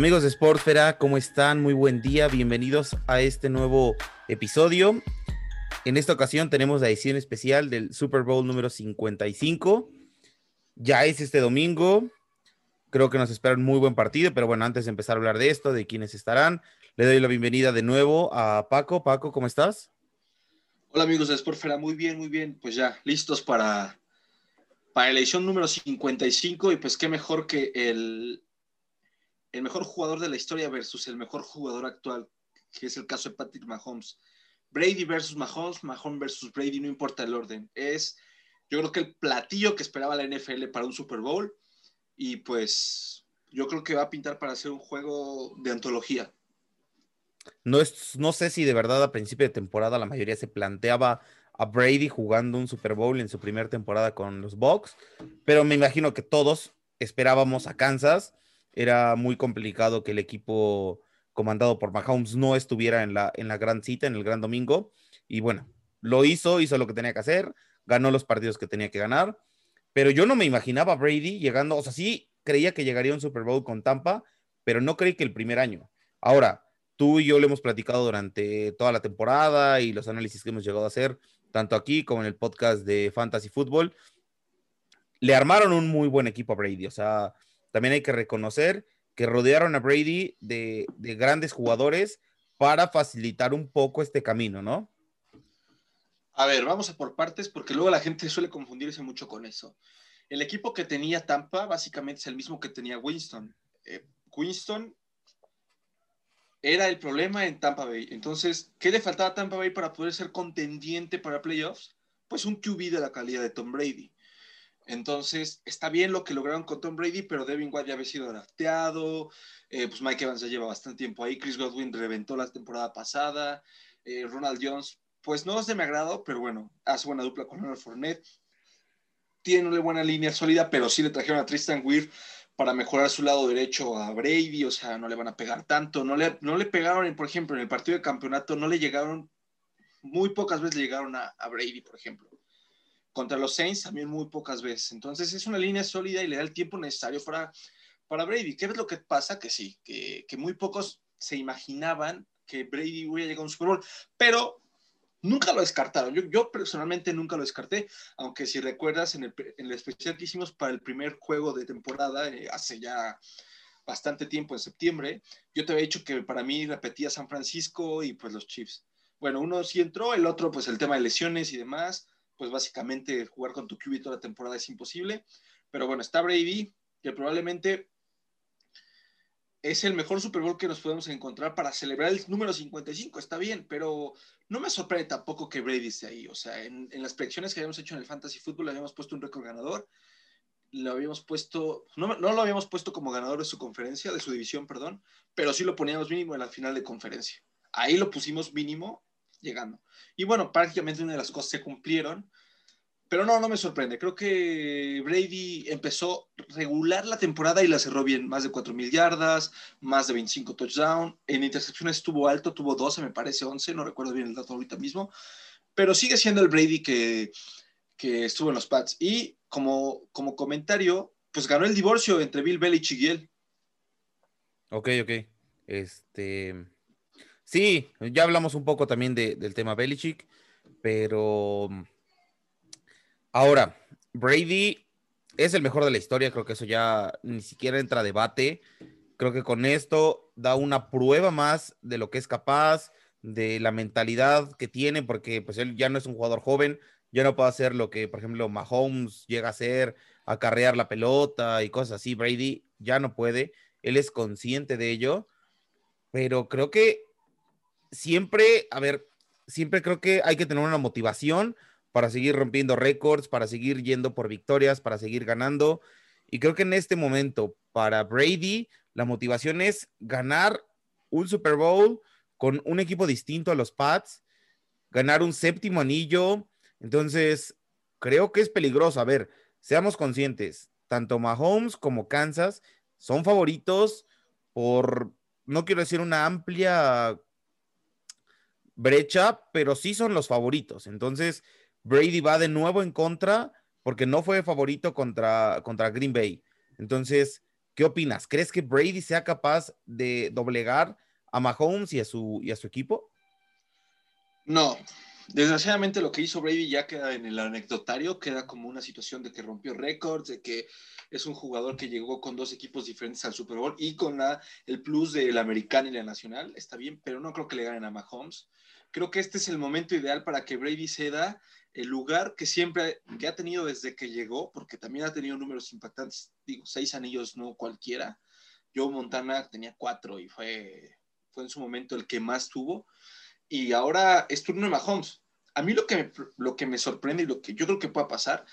Amigos de Sportfera, ¿cómo están? Muy buen día, bienvenidos a este nuevo episodio. En esta ocasión tenemos la edición especial del Super Bowl número 55. Ya es este domingo. Creo que nos espera un muy buen partido, pero bueno, antes de empezar a hablar de esto, de quiénes estarán, le doy la bienvenida de nuevo a Paco. Paco, ¿cómo estás? Hola amigos de Sportfera, muy bien, muy bien. Pues ya, listos para, para la edición número 55 y pues qué mejor que el, el mejor jugador de la historia versus el mejor jugador actual, que es el caso de Patrick Mahomes. Brady versus Mahomes, Mahomes versus Brady, no importa el orden. Es, yo creo que el platillo que esperaba la NFL para un Super Bowl. Y pues yo creo que va a pintar para hacer un juego de antología. No, es, no sé si de verdad a principio de temporada la mayoría se planteaba a Brady jugando un Super Bowl en su primera temporada con los Bucks, pero me imagino que todos esperábamos a Kansas era muy complicado que el equipo comandado por Mahomes no estuviera en la, en la gran cita, en el gran domingo. Y bueno, lo hizo, hizo lo que tenía que hacer, ganó los partidos que tenía que ganar. Pero yo no me imaginaba a Brady llegando, o sea, sí creía que llegaría a un Super Bowl con Tampa, pero no creí que el primer año. Ahora, tú y yo lo hemos platicado durante toda la temporada y los análisis que hemos llegado a hacer, tanto aquí como en el podcast de Fantasy Football. Le armaron un muy buen equipo a Brady, o sea, también hay que reconocer que rodearon a Brady de, grandes jugadores para facilitar un poco este camino, ¿no? A ver, vamos a por partes porque luego la gente suele confundirse mucho con eso. El equipo que tenía Tampa básicamente es el mismo que tenía Winston. Eh, Winston era el problema en Tampa Bay. Entonces, ¿qué le faltaba a Tampa Bay para poder ser contendiente para playoffs? Pues un QB de la calidad de Tom Brady. Entonces, está bien lo que lograron con Tom Brady, pero Devin White ya había sido drafteado, eh, pues Mike Evans ya lleva bastante tiempo ahí, Chris Godwin reventó la temporada pasada, eh, Ronald Jones, pues no es de mi agrado, pero bueno, hace buena dupla con Leonard Fournette, tiene una buena línea sólida, pero sí le trajeron a Tristan Weir para mejorar su lado derecho a Brady, o sea, no le van a pegar tanto, no le, no le pegaron, por ejemplo, en el partido de campeonato, no le llegaron, muy pocas veces le llegaron a Brady, por ejemplo. Contra los Saints también muy pocas veces. Entonces es una línea sólida y le da el tiempo necesario para, para Brady. ¿Qué es lo que pasa? Que sí, que, muy pocos se imaginaban que Brady hubiera llegado a un Super Bowl, pero nunca lo descartaron. Yo, yo personalmente nunca lo descarté, aunque si recuerdas en el, especial que hicimos para el primer juego de temporada, eh, hace ya bastante tiempo, en septiembre, yo te había dicho que para mí repetía San Francisco y pues los Chiefs. Bueno, uno sí entró, el otro pues el tema de lesiones y demás pues básicamente jugar con tu QB toda la temporada es imposible. Pero bueno, está Brady, que probablemente es el mejor Super Bowl que nos podemos encontrar para celebrar el número 55, está bien, pero no me sorprende tampoco que Brady esté ahí. O sea, en, las predicciones que habíamos hecho en el Fantasy Football le habíamos puesto un récord ganador, lo habíamos puesto, no, no, lo habíamos puesto como ganador de su conferencia, de su división, perdón, pero sí lo poníamos mínimo en la final de conferencia. Ahí lo pusimos mínimo llegando. Y bueno, prácticamente una de las cosas se cumplieron, pero no, no me sorprende. Creo que Brady empezó regular la temporada y la cerró bien. Más de 4.000 yardas, más de 25 touchdowns. En intercepciones estuvo alto, tuvo 12, me parece 11, no recuerdo bien el dato ahorita mismo. Pero sigue siendo el Brady que, que estuvo en los Pats. Y como, como comentario, pues ganó el divorcio entre Bill Belichick y él. Ok, ok. Este. Sí, ya hablamos un poco también del tema Belichick, pero ahora, Brady es el mejor de la historia, creo que eso ya ni siquiera entra a debate. Creo que con esto da una prueba más de lo que es capaz, de la mentalidad que tiene, porque pues él ya no es un jugador joven, ya no puede hacer lo que, por ejemplo, Mahomes llega a hacer, acarrear la pelota y cosas así. Brady ya no puede, él es consciente de ello, pero creo que siempre, a ver, siempre creo que hay que tener una motivación para seguir rompiendo récords, para seguir yendo por victorias, para seguir ganando. Y creo que en este momento, para Brady, la motivación es ganar un Super Bowl con un equipo distinto a los Pats, ganar un séptimo anillo. Entonces, creo que es peligroso. A ver, seamos conscientes, tanto Mahomes como Kansas son favoritos por, no quiero decir una amplia brecha, pero sí son los favoritos. Entonces, Brady va de nuevo en contra porque no fue favorito contra, contra Green Bay. Entonces, ¿Qué opinas? ¿Crees que Brady sea capaz de doblegar a Mahomes y a su, y a su equipo? No, desgraciadamente lo que hizo Brady ya queda en el anecdotario, queda como una situación de que rompió récords, de que es un jugador que llegó con dos equipos diferentes al Super Bowl y con la, el plus de la americana y la nacional, está bien, pero no creo que le ganen a Mahomes. Creo que este es el momento ideal para que Brady ceda el lugar que siempre que ha tenido desde que llegó, porque también ha tenido números impactantes, digo, seis anillos no cualquiera. Joe Montana tenía cuatro y fue, fue en su momento el que más tuvo. Y ahora es turno de Mahomes. A mí lo que, me, lo que me sorprende y lo que yo creo que pueda pasar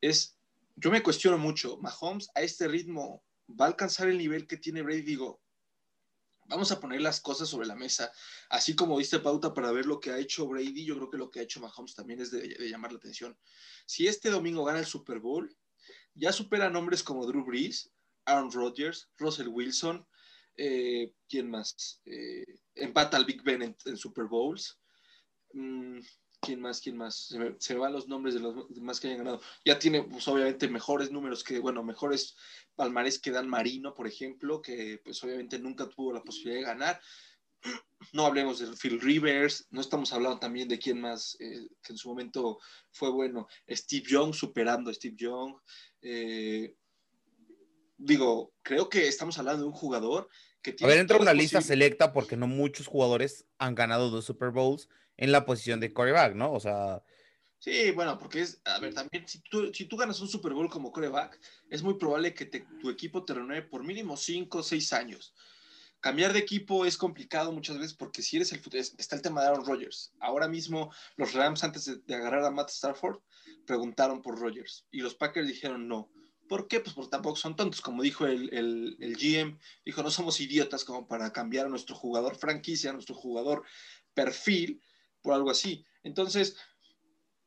es, yo me cuestiono mucho, Mahomes a este ritmo va a alcanzar el nivel que tiene Brady, digo, vamos a poner las cosas sobre la mesa. Así como diste pauta para ver lo que ha hecho Brady, yo creo que lo que ha hecho Mahomes también es de, llamar la atención. Si este domingo gana el Super Bowl, ya supera nombres como Drew Brees, Aaron Rodgers, Russell Wilson, eh, ¿quién más? Eh, empata al Big Ben en, Super Bowls. Mm, ¿Quién más? ¿Quién más? Se me, van los nombres de los demás que hayan ganado. Ya tiene, pues obviamente, mejores números que, bueno, mejores palmares que Dan Marino, por ejemplo, que pues obviamente nunca tuvo la posibilidad de ganar. No hablemos de Phil Rivers, no estamos hablando también de quién más eh, que en su momento fue bueno. Steve Young superando a Steve Young. Eh, digo, creo que estamos hablando de un jugador que. A ver, entra una lista selecta porque no muchos jugadores han ganado dos Super Bowls en la posición de coreback, ¿no? O sea. Sí, bueno, porque es, a ver, también si tú, si tú ganas un Super Bowl como coreback, es muy probable que tu equipo te renueve por mínimo 5 o 6 años. Cambiar de equipo es complicado muchas veces porque si eres el está el tema de Aaron Rodgers. Ahora mismo los Rams antes de, agarrar a Matt Stafford preguntaron por Rodgers y los Packers dijeron no. ¿Por qué? Pues porque tampoco son tontos, como dijo el, GM, dijo no somos idiotas como para cambiar a nuestro jugador franquicia, a nuestro jugador perfil por algo así. Entonces,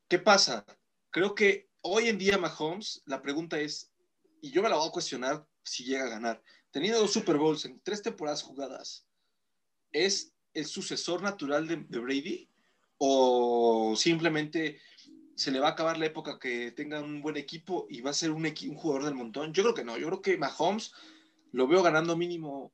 ¿qué pasa? Creo que hoy en día Mahomes, la pregunta es, y yo me la voy a cuestionar si llega a ganar, teniendo dos Super Bowls en tres temporadas jugadas, ¿es el sucesor natural de, Brady? ¿O simplemente se le va a acabar la época que tenga un buen equipo y va a ser un, jugador del montón? Yo creo que no, yo creo que Mahomes lo veo ganando mínimo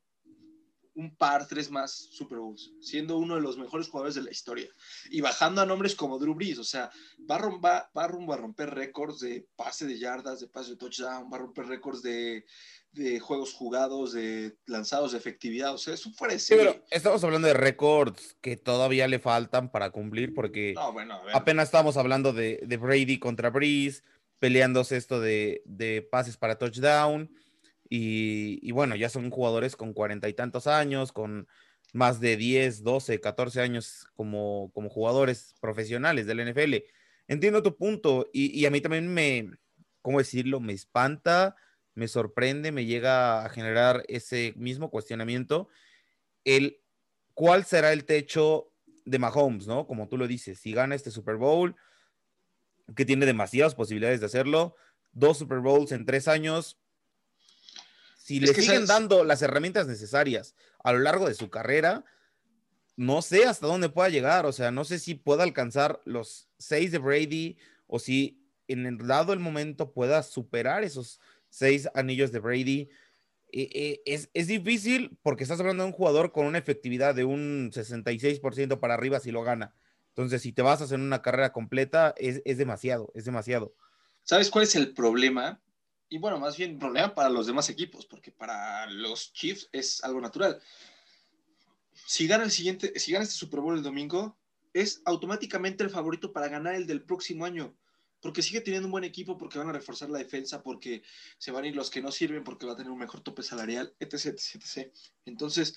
un par, tres más Super Bowls, siendo uno de los mejores jugadores de la historia. Y bajando a nombres como Drew Brees, o sea, va, va, va rumbo a romper récords de pase de yardas, de pase de touchdown, va a romper récords de, de juegos jugados, de lanzados de efectividad, o sea, eso fuera sí, pero estamos hablando de récords que todavía le faltan para cumplir porque apenas estamos hablando de, de, Brady contra Brees, peleándose esto de, de pases para touchdown y, bueno, ya son jugadores con cuarenta y tantos años, con más de 10, 12, 14 años como, como jugadores profesionales del NFL. Entiendo tu punto y, a mí también me, ¿cómo decirlo? Me espanta, me sorprende, me llega a generar ese mismo cuestionamiento. El, ¿Cuál será el techo de Mahomes, no? Como tú lo dices, si gana este Super Bowl, que tiene demasiadas posibilidades de hacerlo, dos Super Bowls en tres años, si le siguen dando las herramientas necesarias a lo largo de su carrera, no sé hasta dónde pueda llegar. O sea, no sé si pueda alcanzar los seis de Brady o si en el dado el momento pueda superar esos seis anillos de Brady. Eh, eh, es, es, difícil porque estás hablando de un jugador con una efectividad de un 66% para arriba si lo gana. Entonces, si te vas a hacer una carrera completa, es, es demasiado, es demasiado. ¿Sabes cuál es el problema? Y bueno, más bien problema para los demás equipos, porque para los Chiefs es algo natural. Si gana el siguiente, si gana este Super Bowl el domingo, es automáticamente el favorito para ganar el del próximo año, porque sigue teniendo un buen equipo, porque van a reforzar la defensa, porque se van a ir los que no sirven, porque va a tener un mejor tope salarial, etc, etc. Entonces,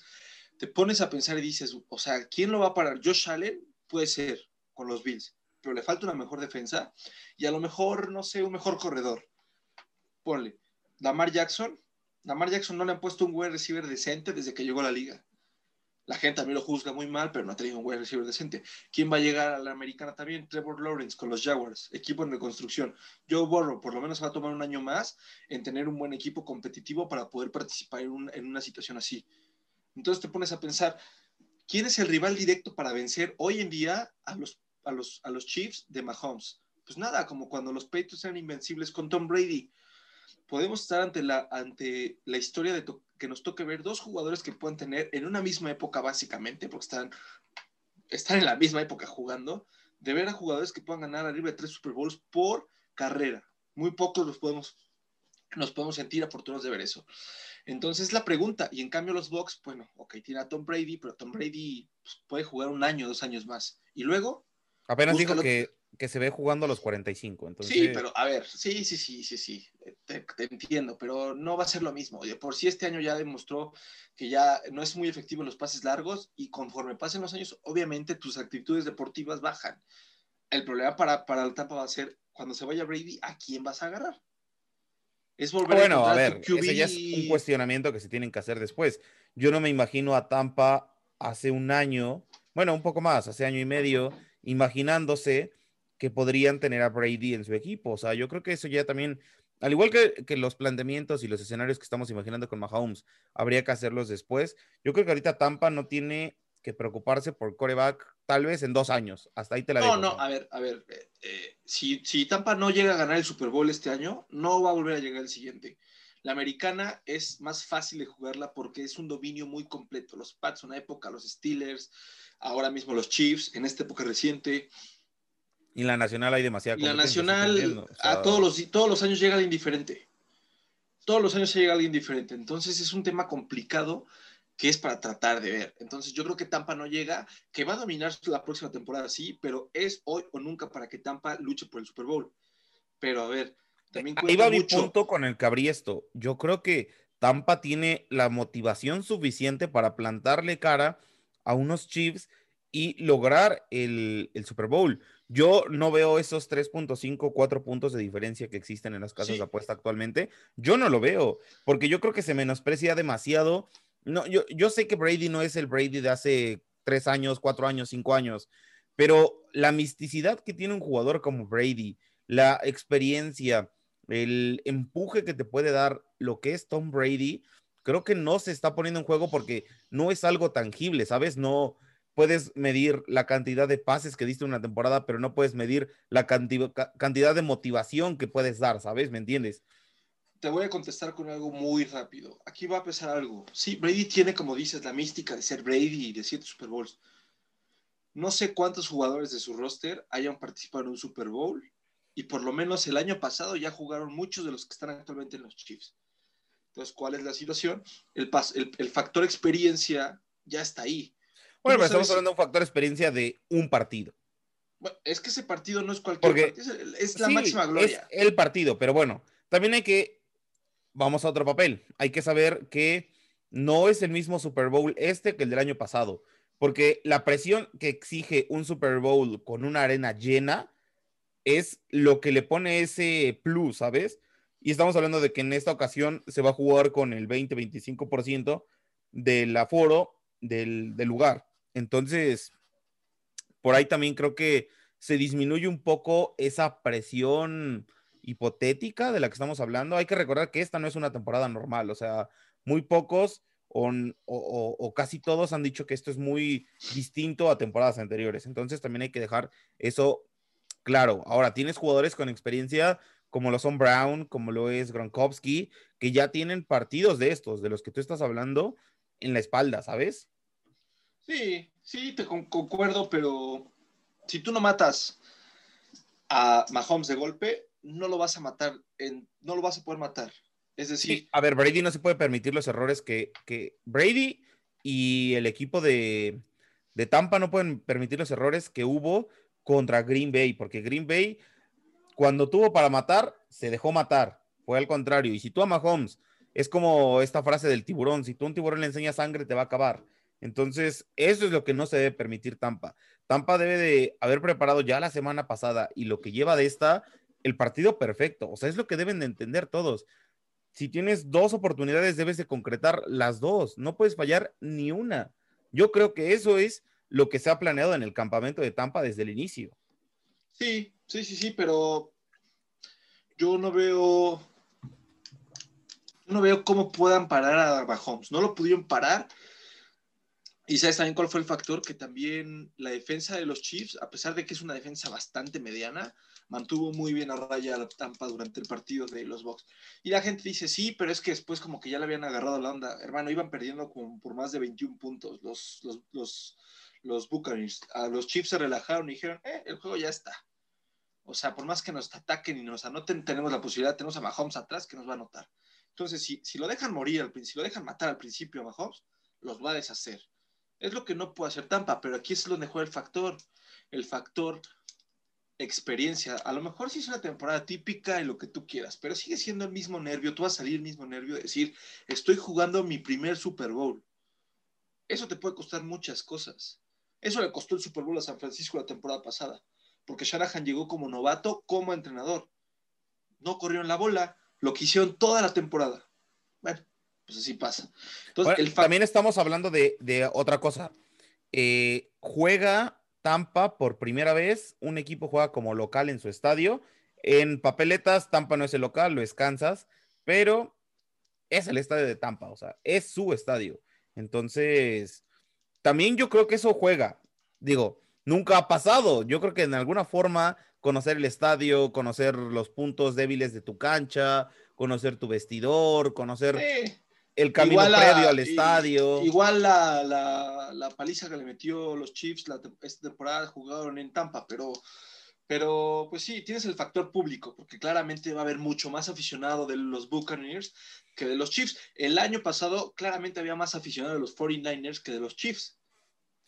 te pones a pensar y dices, o sea, ¿quién lo va a parar? Josh Allen puede ser con los Bills, pero le falta una mejor defensa y a lo mejor, no sé, un mejor corredor ponle, Lamar Jackson, Lamar Jackson no le han puesto un wide receiver decente desde que llegó a la liga. La gente también lo juzga muy mal, pero no ha tenido un wide receiver decente. ¿Quién va a llegar a la americana también? Trevor Lawrence con los Jaguars, equipo en reconstrucción. Joe Burrow por lo menos va a tomar un año más en tener un buen equipo competitivo para poder participar en, en una situación así. Entonces te pones a pensar, ¿quién es el rival directo para vencer hoy en día a los, a los, a los Chiefs de Mahomes? Pues nada, como cuando los Patriots eran invencibles con Tom Brady podemos estar ante la, ante la historia de que nos toque ver dos jugadores que puedan tener en una misma época, básicamente, porque están, están en la misma época jugando, de ver a jugadores que puedan ganar arriba de tres Super Bowls por carrera. Muy pocos los podemos, nos podemos sentir afortunados de ver eso. Entonces la pregunta, y en cambio los Bucks, bueno, ok, tiene a Tom Brady, pero Tom Brady pues, puede jugar un año, dos años más. Y luego... Apenas dijo que, que, se ve jugando a los 45. Entonces... Sí, pero a ver, sí, sí, sí, sí, sí, te, entiendo, pero no va a ser lo mismo. Por si este año ya demostró que ya no es muy efectivo en los pases largos y conforme pasen los años, obviamente tus actitudes deportivas bajan. El problema para, para el Tampa va a ser cuando se vaya Brady, ¿a quién vas a agarrar? Es volver bueno, a, a ver, ese ya es un cuestionamiento que se tienen que hacer después. Yo no me imagino a Tampa hace un año, bueno, un poco más, hace año y medio, imaginándose que podrían tener a Brady en su equipo. O sea, yo creo que eso ya también, al igual que, que los planteamientos y los escenarios que estamos imaginando con Mahomes, habría que hacerlos después. Yo creo que ahorita Tampa no tiene que preocuparse por coreback tal vez en dos años. Hasta ahí te la no, No, no, a ver, a ver. Eh, eh, si, si Tampa no llega a ganar el Super Bowl este año, no va a volver a llegar el siguiente. La americana es más fácil de jugarla porque es un dominio muy completo. Los Pats, una época, los Steelers, ahora mismo los Chiefs, en esta época reciente. Y la nacional hay demasiada. La nacional, a todos los, todos los años llega alguien diferente. Todos los años llega alguien diferente. Entonces es un tema complicado que es para tratar de ver. Entonces yo creo que Tampa no llega, que va a dominar la próxima temporada, sí, pero es hoy o nunca para que Tampa luche por el Super Bowl. Pero a ver, también Ahí va mi punto con el Cabriesto. Yo creo que Tampa tiene la motivación suficiente para plantarle cara a unos Chiefs y lograr el, Super Bowl. Yo no veo esos 3.5, 4 puntos de diferencia que existen en las casas de apuesta actualmente. Yo no lo veo, porque yo creo que se menosprecia demasiado no, yo, yo sé que Brady no es el Brady de hace tres años, cuatro años, cinco años, pero la misticidad que tiene un jugador como Brady, la experiencia, el empuje que te puede dar lo que es Tom Brady, creo que no se está poniendo en juego porque no es algo tangible, ¿sabes? No puedes medir la cantidad de pases que diste en una temporada, pero no puedes medir la cantidad de motivación que puedes dar, ¿sabes? ¿Me entiendes? te voy a contestar con algo muy rápido. Aquí va a pesar algo. Sí, Brady tiene, como dices, la mística de ser Brady y de siete Super Bowls. No sé cuántos jugadores de su roster hayan participado en un Super Bowl y por lo menos el año pasado ya jugaron muchos de los que están actualmente en los Chiefs. Entonces, ¿cuál es la situación? El, el, factor experiencia ya está ahí. Bueno, pero estamos hablando de un factor experiencia de un partido. Bueno, es que ese partido no es cualquier partido, es, la máxima gloria. Es el partido, pero bueno, también hay que vamos a otro papel. Hay que saber que no es el mismo Super Bowl este que el del año pasado, porque la presión que exige un Super Bowl con una arena llena es lo que le pone ese plus, ¿sabes? Y estamos hablando de que en esta ocasión se va a jugar con el 20-25% del aforo del, del lugar. Entonces, por ahí también creo que se disminuye un poco esa presión hipotética de la que estamos hablando, hay que recordar que esta no es una temporada normal, o sea, muy pocos o, casi todos han dicho que esto es muy distinto a temporadas anteriores, entonces también hay que dejar eso claro. Ahora, tienes jugadores con experiencia como lo son Brown, como lo es Gronkowski, que ya tienen partidos de estos, de los que tú estás hablando, en la espalda, ¿sabes? Sí, sí, te concuerdo, pero si tú no matas a Mahomes de golpe, no lo vas a matar, en, no lo vas a poder matar. Es decir... a ver, Brady no se puede permitir los errores que, Brady y el equipo de, de Tampa no pueden permitir los errores que hubo contra Green Bay, porque Green Bay, cuando tuvo para matar, se dejó matar. Fue al contrario. Y si tú a Mahomes, es como esta frase del tiburón, si tú a un tiburón le enseñas sangre, te va a acabar. Entonces, eso es lo que no se debe permitir Tampa. Tampa debe de haber preparado ya la semana pasada y lo que lleva de esta el partido perfecto. O sea, es lo que deben de entender todos. Si tienes dos oportunidades, debes de concretar las dos. No puedes fallar ni una. Yo creo que eso es lo que se ha planeado en el campamento de Tampa desde el inicio. Sí, sí, sí, sí, pero yo no veo, no veo cómo puedan parar a Mahomes. No lo pudieron parar. Y sabes también cuál fue el factor que también la defensa de los Chiefs, a pesar de que es una defensa bastante mediana, mantuvo muy bien a raya la Tampa durante el partido de los Bucks. Y la gente dice, sí, pero es que después como que ya le habían agarrado la onda. Hermano, iban perdiendo como por más de 21 puntos los, los, los, los Buccaneers. A los Chiefs se relajaron y dijeron, eh, el juego ya está. O sea, por más que nos ataquen y nos anoten, tenemos la posibilidad, tenemos a Mahomes atrás que nos va a anotar. Entonces, si, si lo dejan morir, si lo dejan matar al principio a Mahomes, los va a deshacer. Es lo que no puede hacer Tampa, pero aquí es donde juega el factor. El factor experiencia. A lo mejor sí es una temporada típica y lo que tú quieras, pero sigue siendo el mismo nervio. Tú vas a salir el mismo nervio de decir, estoy jugando mi primer Super Bowl. Eso te puede costar muchas cosas. Eso le costó el Super Bowl a San Francisco la temporada pasada, porque Shanahan llegó como novato, como entrenador. No corrieron la bola, lo que hicieron toda la temporada. Bueno, pues así pasa. Entonces, también estamos hablando de, otra cosa. Eh, juega Tampa por primera vez, un equipo juega como local en su estadio. En papeletas, Tampa no es el local, lo es Kansas, pero es el estadio de Tampa, o sea, es su estadio. Entonces, también yo creo que eso juega. Digo, nunca ha pasado. Yo creo que en alguna forma conocer el estadio, conocer los puntos débiles de tu cancha, conocer tu vestidor, conocer el camino previo al estadio. Igual la, paliza que le metió los Chiefs la, esta temporada jugaron en Tampa, pero, pero pues sí, tienes el factor público, porque claramente va a haber mucho más aficionado de los Buccaneers que de los Chiefs. El año pasado claramente había más aficionado de los 49ers que de los Chiefs.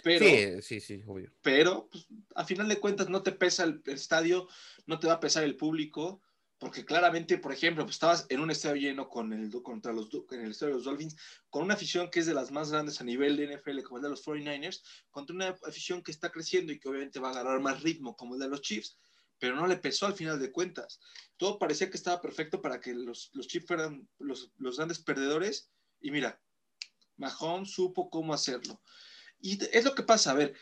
Pero, sí, sí, sí, obvio. Pero pues, a final de cuentas no te pesa el estadio, no te va a pesar el público porque claramente, por ejemplo, pues estabas en un estadio lleno con el, contra los, en el estadio de los Dolphins, con una afición que es de las más grandes a nivel de NFL, como el de los 49ers, contra una afición que está creciendo y que obviamente va a agarrar más ritmo, como el de los Chiefs, pero no le pesó al final de cuentas. Todo parecía que estaba perfecto para que los, los Chiefs fueran los, los grandes perdedores, y mira, Mahomes supo cómo hacerlo. Y es lo que pasa, a ver,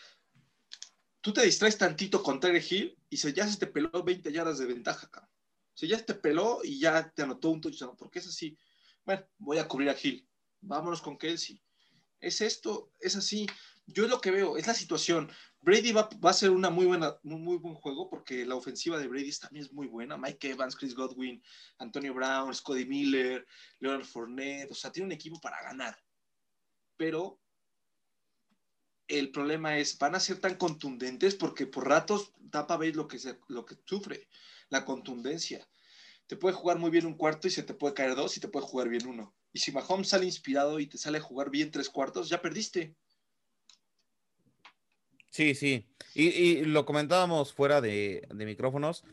tú te distraes tantito con Terry Hill y se, ya se te peló 20 yardas de ventaja, cabrón sea, ya te peló y ya te anotó un touchdown, porque es así. Bueno, voy a cubrir a Gil. Vámonos con Kelsey. Es esto, es así. Yo es lo que veo, es la situación. Brady va, a ser una muy buena, un muy buen juego porque la ofensiva de Brady también es muy buena. Mike Evans, Chris Godwin, Antonio Brown, Scotty Miller, Leonard Fournette, o sea, tiene un equipo para ganar. Pero el problema es, van a ser tan contundentes porque por ratos Tapa Bay lo que, lo que sufre la contundencia. Te puede jugar muy bien un cuarto y se te puede caer dos y te puede jugar bien uno. Y si Mahomes sale inspirado y te sale a jugar bien tres cuartos, ya perdiste. Sí, sí. Y, lo comentábamos fuera de, micrófonos.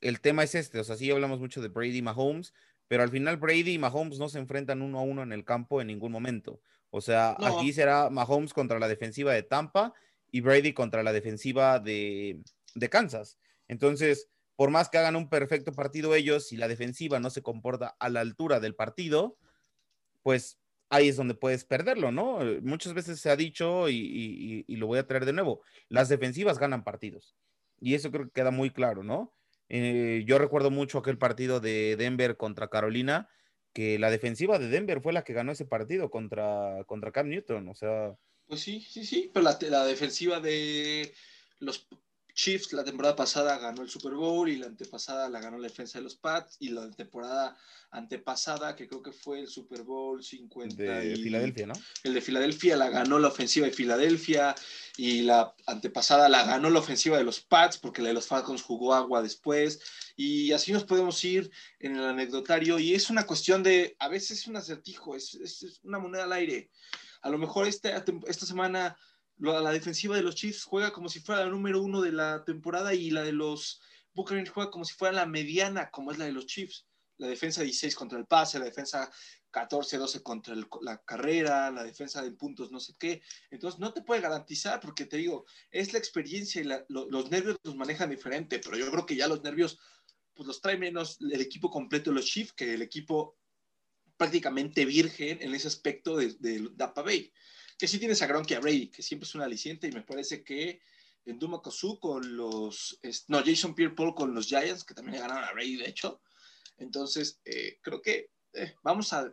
El tema es este, o sea, sí hablamos mucho de Brady y Mahomes, pero al final Brady y Mahomes no se enfrentan uno a uno en el campo en ningún momento. O sea, aquí será Mahomes contra la defensiva de Tampa y Brady contra la defensiva de, de Kansas. Entonces, por más que hagan un perfecto partido ellos, si la defensiva no se comporta a la altura del partido, pues ahí es donde puedes perderlo, ¿no? Muchas veces se ha dicho y, lo voy a traer de nuevo, las defensivas ganan partidos. Y eso creo que queda muy claro, ¿no? Eh, yo recuerdo mucho aquel partido de Denver contra Carolina, que la defensiva de Denver fue la que ganó ese partido contra, contra Cam Newton, o sea... Pues sí, sí, sí, pero la defensiva de los Chiefs la temporada pasada ganó el Super Bowl y la antepasada la ganó la defensa de los Pats y la temporada antepasada, que creo que fue el Super Bowl 50 de Filadelfia, ¿no? El de Filadelfia la ganó la ofensiva de Filadelfia y la antepasada la ganó la ofensiva de los Pats porque la de los Falcons jugó agua después y así nos podemos ir en el anecdotario y es una cuestión de, a veces es un acertijo, es, es una moneda al aire. A lo mejor esta, esta semana la defensiva de los Chiefs juega como si fuera la número uno de la temporada y la de los Buccaneers juega como si fuera la mediana, como es la de los Chiefs. La defensa 16 contra el pase, la defensa 14-12 contra la carrera, la defensa de puntos, no sé qué. Entonces, no te puede garantizar, porque te digo, es la experiencia y los nervios los manejan diferente, pero yo creo que ya los nervios, pues los trae menos el equipo completo de los Chiefs que el equipo prácticamente virgen en ese aspecto de, de Dapa Bay que sí tienes a Gronky a Brady, que siempre es un aliciente, y me parece que en Duma con los, no, Jason Pierre-Paul con los Giants, que también le ganaron a Brady, de hecho. Entonces, eh, creo que eh, vamos a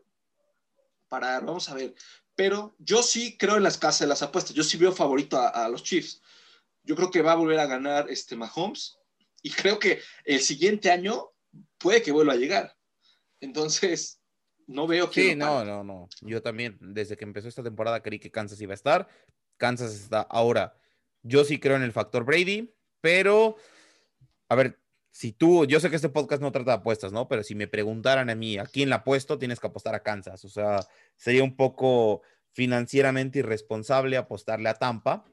parar, vamos a ver. pero yo sí creo en las casas de las apuestas. Yo sí veo favorito a, los Chiefs. Yo creo que va a volver a ganar este Mahomes y creo que el siguiente año puede que vuelva a llegar. Entonces, no veo que. Sí, no, no, no. Yo también, desde que empezó esta temporada, creí que Kansas iba a estar. Kansas está ahora. Yo sí creo en el factor Brady, pero, a ver, si tú, yo sé que este podcast no trata de apuestas, ¿no? Pero si me preguntaran a mí, ¿a quién la apuesto? Tienes que apostar a Kansas. O sea, sería un poco financieramente irresponsable apostarle a Tampa.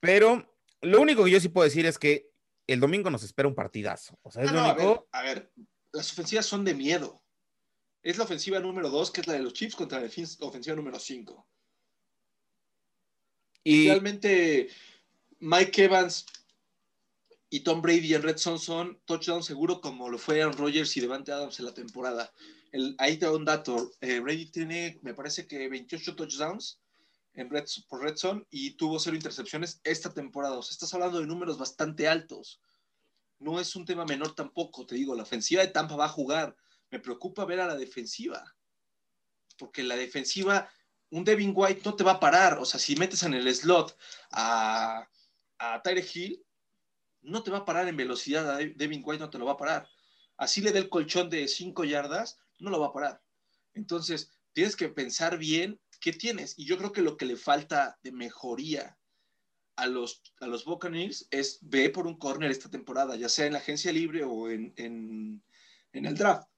Pero lo único que yo sí puedo decir es que el domingo nos espera un partidazo. O sea, es lo único. A ver, las ofensivas son de miedo. Es la ofensiva número dos, que es la de los Chiefs, contra la ofensiva número cinco. Y realmente Mike Evans y Tom Brady en Red Zone son touchdown seguro como lo fue Aaron Rodgers y Devante Adams en la temporada. El, ahí te doy un dato. Eh, Brady tiene, me parece que 28 touchdowns en Red, por Red Zone y tuvo cero intercepciones esta temporada. O sea, estás hablando de números bastante altos. No es un tema menor tampoco, te digo, la ofensiva de Tampa va a jugar. Me preocupa ver a la defensiva. Porque la defensiva, un Devin White no te va a parar. O sea, si metes en el slot a, a Tyre Hill, no te va a parar en velocidad, a Devin White no te lo va a parar. Así le dé el colchón de 5 yardas, no lo va a parar. Entonces, tienes que pensar bien qué tienes. Y yo creo que lo que le falta de mejoría a los, a los Buccaneers es ve por un corner esta temporada, ya sea en la agencia libre o en, en, en el draft.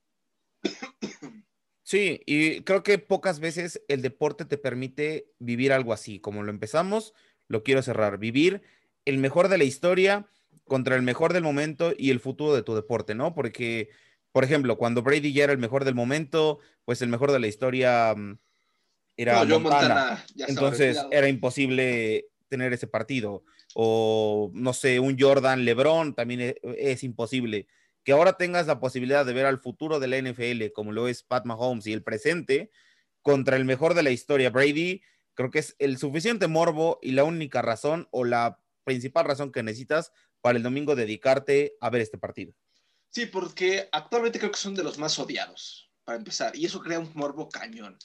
Sí, y creo que pocas veces el deporte te permite vivir algo así. Como lo empezamos, lo quiero cerrar. Vivir el mejor de la historia contra el mejor del momento y el futuro de tu deporte, ¿no? Porque, por ejemplo, cuando Brady ya era el mejor del momento, pues el mejor de la historia mm, era Montana. Entonces era imposible tener ese partido. O, no sé, un Jordan Lebron también es, es, imposible. Que ahora tengas la posibilidad de ver al futuro de la NFL, como lo es Pat Mahomes, y el presente, contra el mejor de la historia, Brady, creo que es el suficiente morbo y la única razón o la principal razón que necesitas para el domingo dedicarte a ver este partido. Sí, porque actualmente creo que son de los más odiados, para empezar, y eso crea un morbo cañón.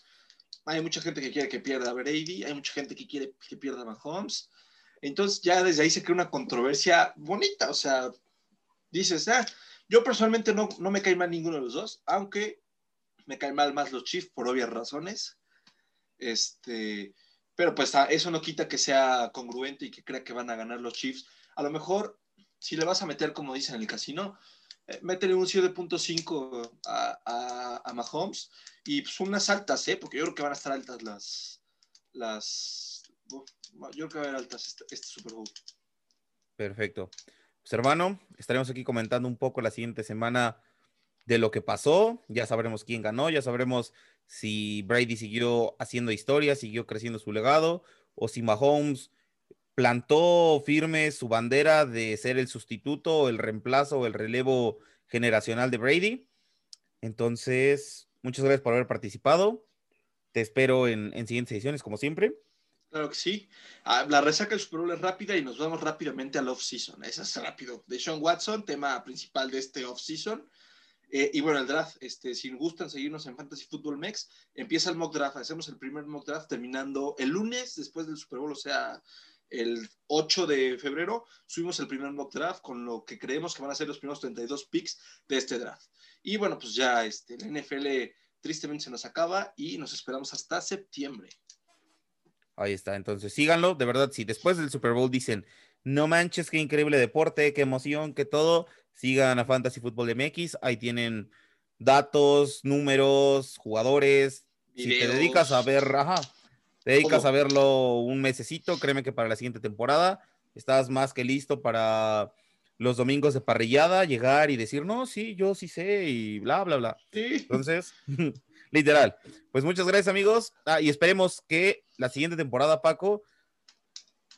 Hay mucha gente que quiere que pierda a Brady, hay mucha gente que quiere que pierda a Mahomes. Entonces ya desde ahí se crea una controversia bonita, o sea, dices, ah, yo personalmente no, no me cae mal ninguno de los dos, aunque me cae mal más los Chiefs por obvias razones. Este, pero pues ah, eso no quita que sea congruente y que crea que van a ganar los Chiefs. A lo mejor si le vas a meter, como dicen en el casino, eh, métele un 7.5 a, a, a, Mahomes y pues unas altas, ¿eh? Porque yo creo que van a estar altas las. las yo creo que va a haber altas este, este, Super Bowl. Perfecto. Pues hermano, estaremos aquí comentando un poco la siguiente semana de lo que pasó. Ya sabremos quién ganó, ya sabremos si Brady siguió haciendo historia, siguió creciendo su legado, o si Mahomes plantó firme su bandera de ser el sustituto, el reemplazo el relevo generacional de Brady. Entonces, muchas gracias por haber participado. Te espero en, siguientes ediciones, como siempre. Claro que sí. Ah, la resaca del Super Bowl es rápida y nos vamos rápidamente al off-season. Eso es rápido. De Sean Watson, tema principal de este off-season. Eh, y bueno, el draft, este, si gustan seguirnos en Fantasy Football Mex, empieza el mock draft. Hacemos el primer mock draft terminando el lunes después del Super Bowl, o sea, el 8 de febrero subimos el primer mock draft con lo que creemos que van a ser los primeros 32 picks de este draft. Y bueno, pues ya este, la NFL tristemente se nos acaba y nos esperamos hasta septiembre. Ahí está, entonces síganlo, de verdad, si después del Super Bowl dicen, no manches, qué increíble deporte, qué emoción, qué todo, sigan a Fantasy Football MX, ahí tienen datos, números, jugadores, si te dedicas a ver, ajá, te dedicas a verlo un mesecito, créeme que para la siguiente temporada estás más que listo para los domingos de parrillada, llegar y decir, no, sí, yo sí sé y bla, bla, bla. Entonces, literal. Pues muchas gracias amigos ah, y esperemos que la siguiente temporada, Paco,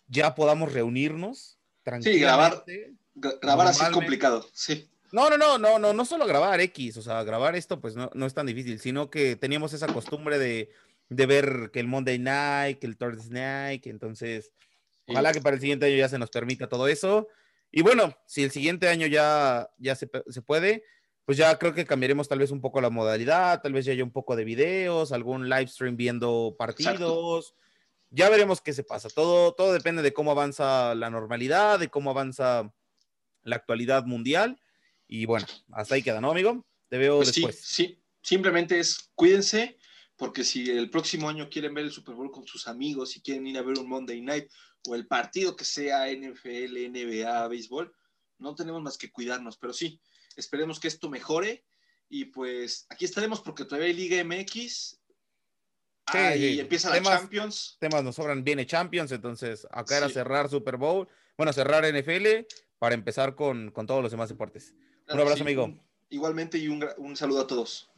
ya podamos reunirnos tranquilamente. Sí, grabar, grabar así complicado, sí. No, no, no, no, no, no solo grabar X, o sea, grabar esto pues no, no es tan difícil, sino que teníamos esa costumbre de de ver que el Monday Night, que el Thursday Night, entonces ojalá que para el siguiente año ya se nos permita todo eso. Y bueno, si el siguiente año ya, ya se, se puede, pues ya creo que cambiaremos tal vez un poco la modalidad, tal vez ya haya un poco de videos, algún live stream viendo partidos. Ya veremos qué se pasa. Todo, todo depende de cómo avanza la normalidad, de cómo avanza la actualidad mundial. Y bueno, hasta ahí queda, ¿no, amigo? Te veo Pues después. Sí, sí, simplemente es cuídense, porque si el próximo año quieren ver el Super Bowl con sus amigos, si quieren ir a ver un Monday Night o el partido que sea NFL, NBA, béisbol, no tenemos más que cuidarnos, pero sí, esperemos que esto mejore y pues aquí estaremos porque todavía hay Liga MX. Ah, Sí, y sí. empieza la Champions. Temas nos sobran, viene Champions, entonces acá era Sí. cerrar Super Bowl, bueno, cerrar NFL para empezar con, con todos los demás deportes. Un abrazo, Sí, amigo. Igualmente y un, un saludo a todos.